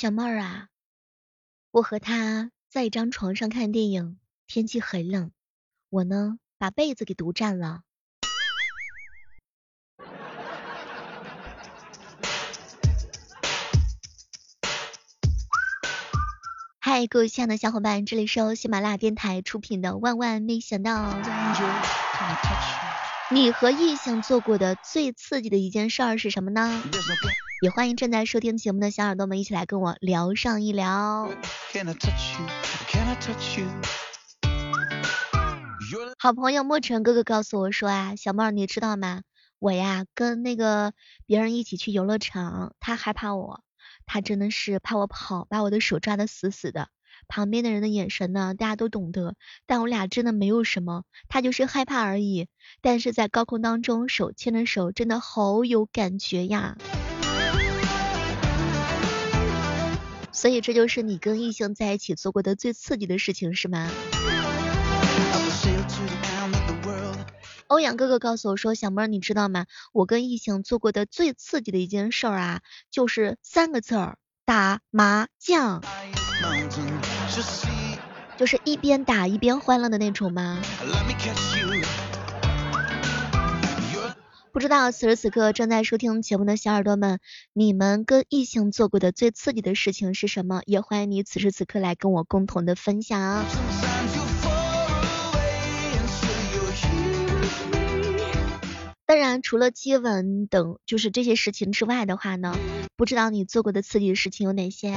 小妹儿啊，我和他在一张床上看电影，天气很冷，我呢把被子给独占了。嗨，各位亲爱的小伙伴，这里是由喜马拉雅电台出品的《万万没想到》。你和异性做过的最刺激的一件事儿是什么呢？也欢迎正在收听节目的小耳朵们一起来跟我聊上一聊。好朋友莫尘哥哥告诉我说啊，小妹儿你知道吗？我呀跟那个别人一起去游乐场，他害怕我。他真的是怕我跑，把我的手抓得死死的。旁边的人的眼神呢，大家都懂得。但我俩真的没有什么，他就是害怕而已。但是在高空当中，手牵着手，真的好有感觉呀。所以这就是你跟异性在一起做过的最刺激的事情，是吗？欧阳哥哥告诉我说：“小妹儿，你知道吗？我跟异性做过的最刺激的一件事啊，就是三个字儿，打麻将，就是一边打一边欢乐的那种吗？不知道此时此刻正在收听节目的小耳朵们，你们跟异性做过的最刺激的事情是什么？也欢迎你此时此刻来跟我共同的分享。”当然，除了接吻等就是这些事情之外的话呢，不知道你做过的刺激事情有哪些？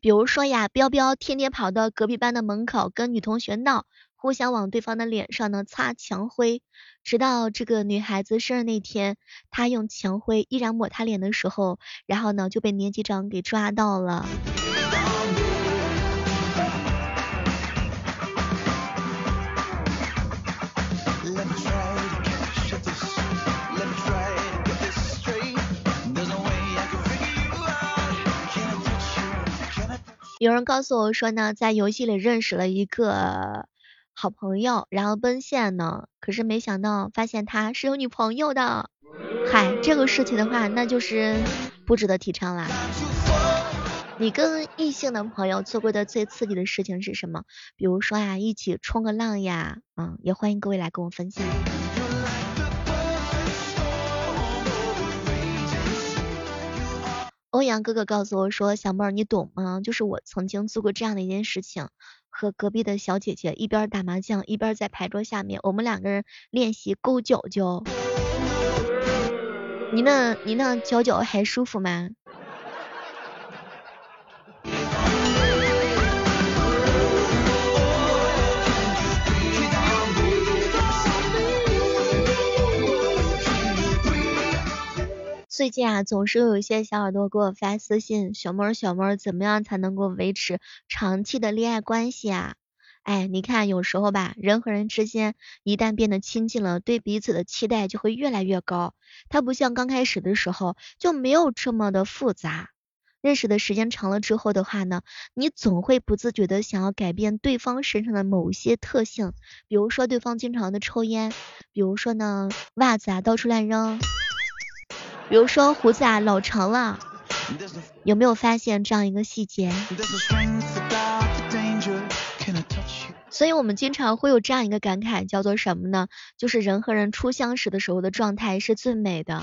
比如说呀，彪彪天天跑到隔壁班的门口跟女同学闹，互相往对方的脸上呢擦墙灰，直到这个女孩子生日那天，他用墙灰依然抹她脸的时候，然后呢就被年级长给抓到了。有人告诉我说呢，在游戏里认识了一个好朋友，然后奔现呢，可是没想到发现他是有女朋友的。嗨，这个事情的话，那就是不值得提倡啦。你跟异性的朋友做过的最刺激的事情是什么？比如说呀，一起冲个浪呀，嗯，也欢迎各位来跟我分享。欧阳哥哥告诉我说：“小妹儿，你懂吗？就是我曾经做过这样的一件事情，和隔壁的小姐姐一边打麻将，一边在牌桌下面，我们两个人练习勾脚脚。你那，你那脚脚还舒服吗？”最近啊，总是有一些小耳朵给我发私信，小妹儿小妹儿，怎么样才能够维持长期的恋爱关系啊？哎，你看有时候吧，人和人之间一旦变得亲近了，对彼此的期待就会越来越高。它不像刚开始的时候就没有这么的复杂。认识的时间长了之后的话呢，你总会不自觉的想要改变对方身上的某些特性，比如说对方经常的抽烟，比如说呢袜子啊到处乱扔。比如说胡子啊老长了，有没有发现这样一个细节？所以我们经常会有这样一个感慨，叫做什么呢？就是人和人初相识的时候的状态是最美的，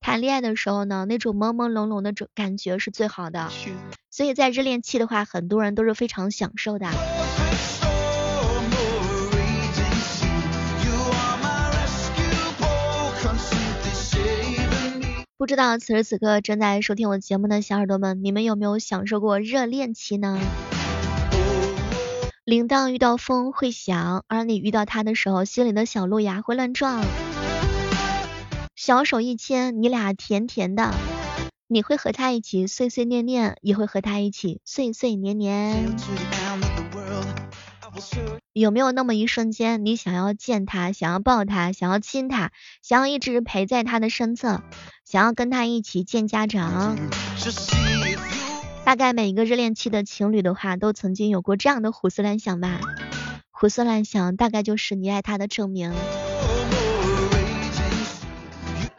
谈恋爱的时候呢，那种朦朦胧胧的种感觉是最好的。所以在热恋期的话，很多人都是非常享受的。不知道此时此刻正在收听我节目的小耳朵们，你们有没有享受过热恋期呢？铃铛遇到风会响，而你遇到他的时候，心里的小鹿呀会乱撞。小手一牵，你俩甜甜的，你会和他一起碎碎念念，也会和他一起碎碎念念。有没有那么一瞬间，你想要见他，想要抱他，想要亲他，想要一直陪在他的身侧，想要跟他一起见家长？大概每一个热恋期的情侣的话，都曾经有过这样的胡思乱想吧。胡思乱想，大概就是你爱他的证明。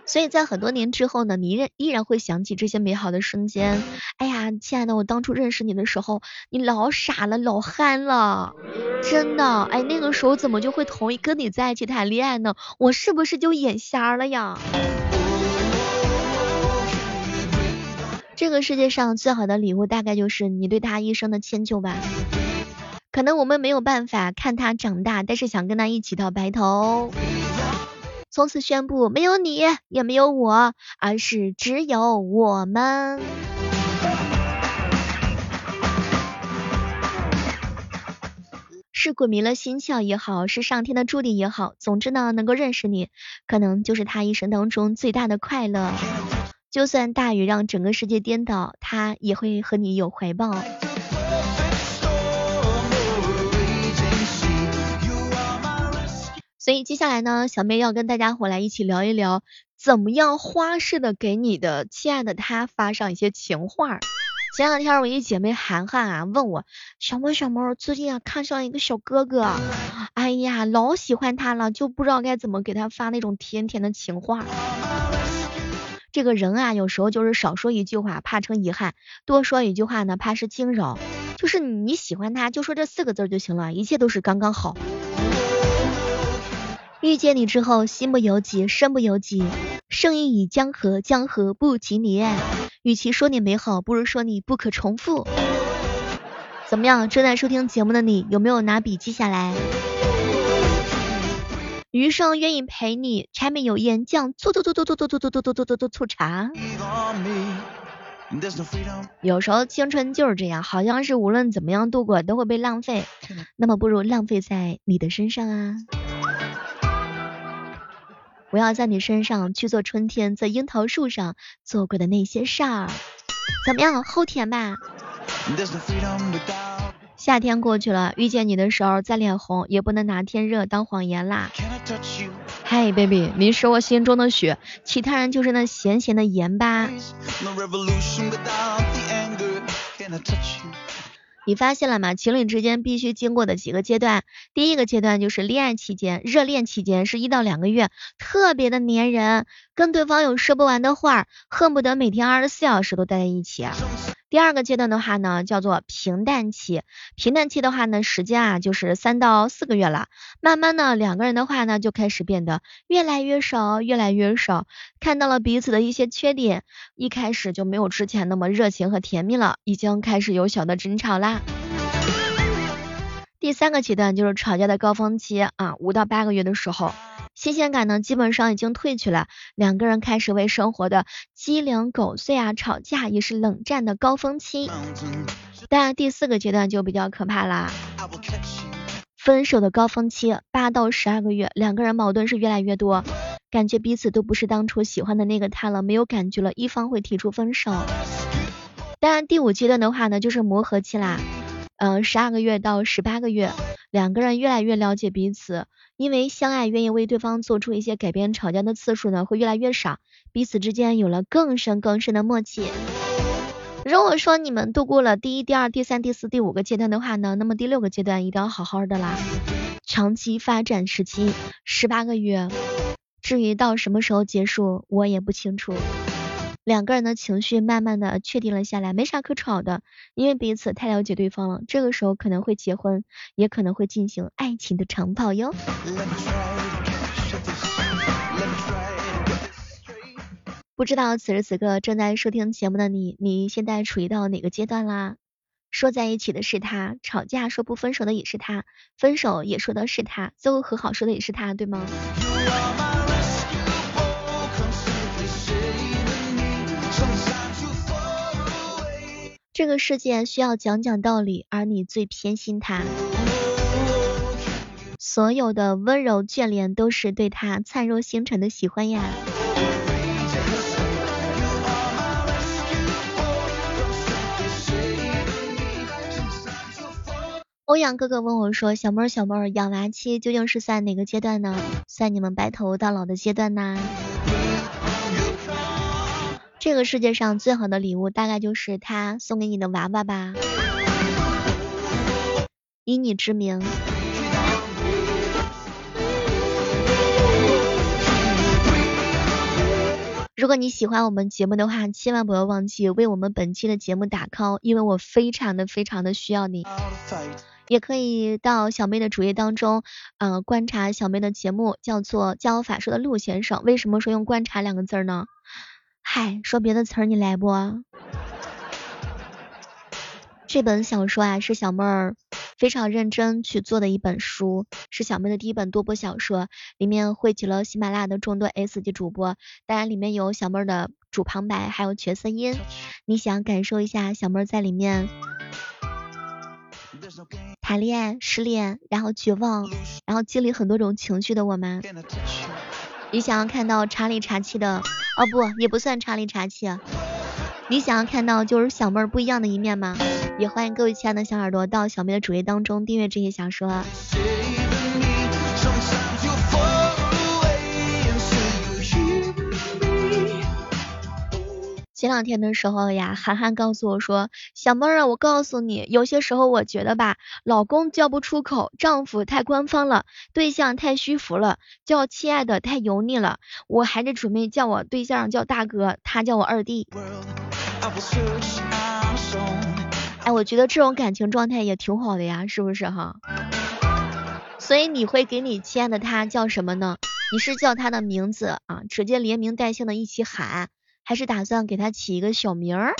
所以在很多年之后呢，你依然依然会想起这些美好的瞬间。哎呀，亲爱的，我当初认识你的时候，你老傻了，老憨了，真的。哎，那个时候怎么就会同意跟你在一起谈恋爱呢？我是不是就眼瞎了呀？这个世界上最好的礼物，大概就是你对他一生的迁就吧。可能我们没有办法看他长大，但是想跟他一起到白头。从此宣布，没有你，也没有我，而是只有我们。是鬼迷了心窍也好，是上天的注定也好，总之呢，能够认识你，可能就是他一生当中最大的快乐。就算大雨让整个世界颠倒，他也会和你有怀抱。所以接下来呢，小妹要跟大家伙来一起聊一聊，怎么样花式的给你的亲爱的他发上一些情话。前两天我一姐妹涵涵啊问我，小猫小猫最近啊看上一个小哥哥，哎呀老喜欢他了，就不知道该怎么给他发那种甜甜的情话。这个人啊有时候就是少说一句话怕成遗憾，多说一句话呢怕是惊扰。就是你喜欢他就说这四个字就行了，一切都是刚刚好。遇见你之后，心不由己，身不由己，胜意已江河，江河不及你。与其说你美好，不如说你不可重复。怎么样？正在收听节目的你，有没有拿笔记下来？余生愿意陪你，柴米油盐酱醋醋醋醋醋醋醋醋醋醋醋醋醋茶。有时候青春就是这样，好像是无论怎么样度过都会被浪费，那么不如浪费在你的身上啊。我要在你身上去做春天在樱桃树上做过的那些事儿，怎么样？齁甜吧？夏天过去了，遇见你的时候再脸红，也不能拿天热当谎言啦。嗨，baby，你是我心中的雪，其他人就是那咸咸的盐吧。你发现了吗？情侣之间必须经过的几个阶段，第一个阶段就是恋爱期间，热恋期间是一到两个月，特别的粘人，跟对方有说不完的话，恨不得每天二十四小时都待在一起。第二个阶段的话呢，叫做平淡期。平淡期的话呢，时间啊就是三到四个月了。慢慢呢，两个人的话呢，就开始变得越来越少，越来越少。看到了彼此的一些缺点，一开始就没有之前那么热情和甜蜜了，已经开始有小的争吵啦。第三个阶段就是吵架的高峰期啊，五到八个月的时候。新鲜感呢，基本上已经褪去了，两个人开始为生活的鸡零狗碎啊吵架，也是冷战的高峰期。但第四个阶段就比较可怕啦，分手的高峰期八到十二个月，两个人矛盾是越来越多，感觉彼此都不是当初喜欢的那个他了，没有感觉了，一方会提出分手。当然第五阶段的话呢，就是磨合期啦，嗯，十二个月到十八个月，两个人越来越了解彼此。因为相爱，愿意为对方做出一些改变，吵架的次数呢会越来越少，彼此之间有了更深更深的默契。如果说你们度过了第一、第二、第三、第四、第五个阶段的话呢，那么第六个阶段一定要好好的啦。长期发展时期十八个月，至于到什么时候结束，我也不清楚。两个人的情绪慢慢的确定了下来，没啥可吵的，因为彼此太了解对方了。这个时候可能会结婚，也可能会进行爱情的长跑哟。不知道此时此刻正在收听节目的你，你现在处于到哪个阶段啦？说在一起的是他，吵架说不分手的也是他，分手也说的是他，最后和好说的也是他，对吗？这个世界需要讲讲道理，而你最偏心他。所有的温柔眷恋都是对他灿若星辰的喜欢呀。欧阳哥哥问我说：“小妹小妹，养娃期究竟是在哪个阶段呢？算你们白头到老的阶段呢？”这个世界上最好的礼物，大概就是他送给你的娃娃吧。以你之名。如果你喜欢我们节目的话，千万不要忘记为我们本期的节目打 call，因为我非常的非常的需要你。也可以到小妹的主页当中，呃，观察小妹的节目，叫做教法术的陆先生。为什么说用观察两个字呢？嗨，说别的词儿你来不？这本小说啊，是小妹儿非常认真去做的一本书，是小妹的第一本多播小说，里面汇集了喜马拉雅的众多 S 级主播，当然里面有小妹儿的主旁白，还有角色音。你想感受一下小妹儿在里面谈恋爱、失恋，然后绝望，然后经历很多种情绪的我吗？你想要看到查理查气的？哦不，也不算茶里茶气。你想要看到就是小妹儿不一样的一面吗？也欢迎各位亲爱的小耳朵到小妹的主页当中订阅这些小说。前两天的时候呀，涵涵告诉我说，小妹儿啊，我告诉你，有些时候我觉得吧，老公叫不出口，丈夫太官方了，对象太虚浮了，叫亲爱的太油腻了，我还是准备叫我对象叫大哥，他叫我二弟。哎，我觉得这种感情状态也挺好的呀，是不是哈？所以你会给你亲爱的他叫什么呢？你是叫他的名字啊，直接连名带姓的一起喊。还是打算给他起一个小名儿，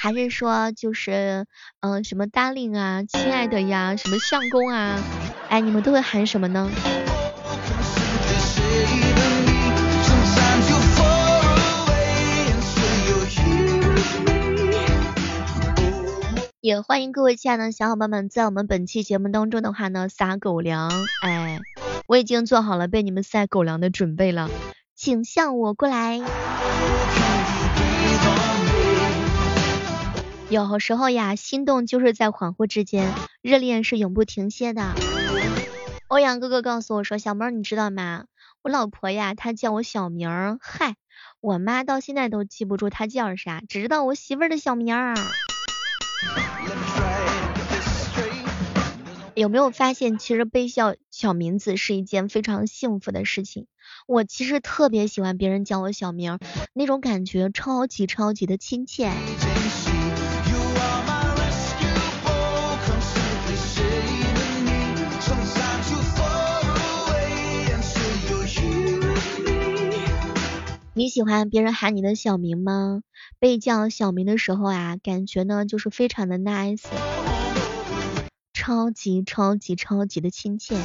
还是说就是嗯什么 darling 啊，亲爱的呀，什么相公啊，哎，你们都会喊什么呢？也欢迎各位亲爱的小伙伴们在我们本期节目当中的话呢撒狗粮，哎，我已经做好了被你们撒狗粮的准备了，请向我过来。有时候呀，心动就是在恍惚之间，热恋是永不停歇的。欧阳哥哥告诉我说，小猫你知道吗？我老婆呀，她叫我小名儿，嗨，我妈到现在都记不住她叫啥，只知道我媳妇儿的小名儿。有没有发现，其实被叫小名字是一件非常幸福的事情？我其实特别喜欢别人叫我小名儿，那种感觉超级超级的亲切。你喜欢别人喊你的小名吗？被叫小名的时候啊，感觉呢就是非常的 nice，超级超级超级的亲切。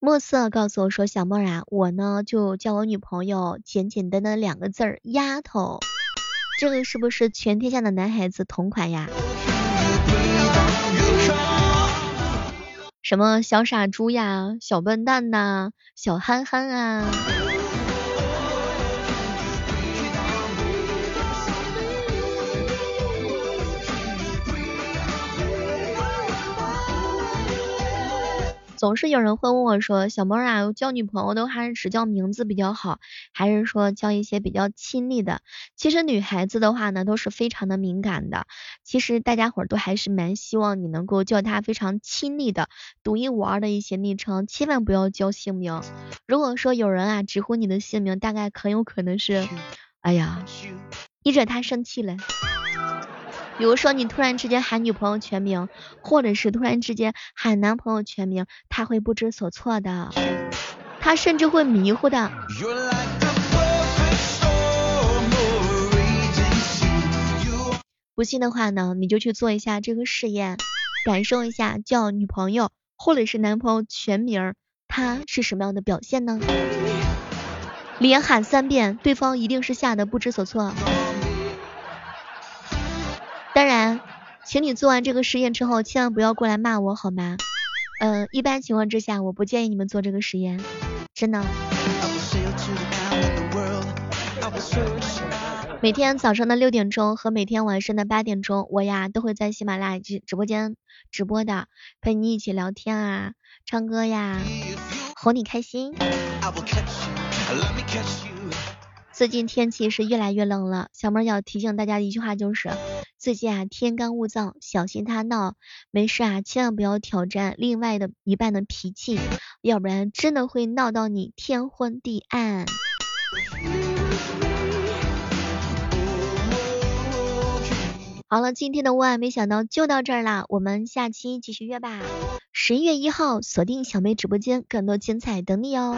墨色告诉我说，小莫啊，我呢就叫我女朋友简简单单两个字儿，丫头。这个是不是全天下的男孩子同款呀？什么小傻猪呀，小笨蛋呐，小憨憨啊？总是有人会问我说，小猫啊，交女朋友的话是只叫名字比较好，还是说叫一些比较亲昵的？其实女孩子的话呢，都是非常的敏感的。其实大家伙儿都还是蛮希望你能够叫她非常亲昵的、独一无二的一些昵称，千万不要叫姓名。如果说有人啊直呼你的姓名，大概很有可能是，哎呀，你惹他生气了。比如说你突然之间喊女朋友全名，或者是突然之间喊男朋友全名，他会不知所措的，他甚至会迷糊的。不信的话呢，你就去做一下这个试验，感受一下叫女朋友或者是男朋友全名，他是什么样的表现呢？连喊三遍，对方一定是吓得不知所措。当然，请你做完这个实验之后，千万不要过来骂我，好吗？嗯，一般情况之下，我不建议你们做这个实验，真的。每天早上的六点钟和每天晚上的八点钟，我呀都会在喜马拉雅直直播间直播的，陪你一起聊天啊，唱歌呀，哄你开心。最近天气是越来越冷了，小妹要提醒大家一句话就是。最近啊，天干物燥，小心他闹。没事啊，千万不要挑战另外的一半的脾气，要不然真的会闹到你天昏地暗。好了，今天的万没想到就到这儿啦，我们下期继续约吧。十一月一号，锁定小妹直播间，更多精彩等你哦。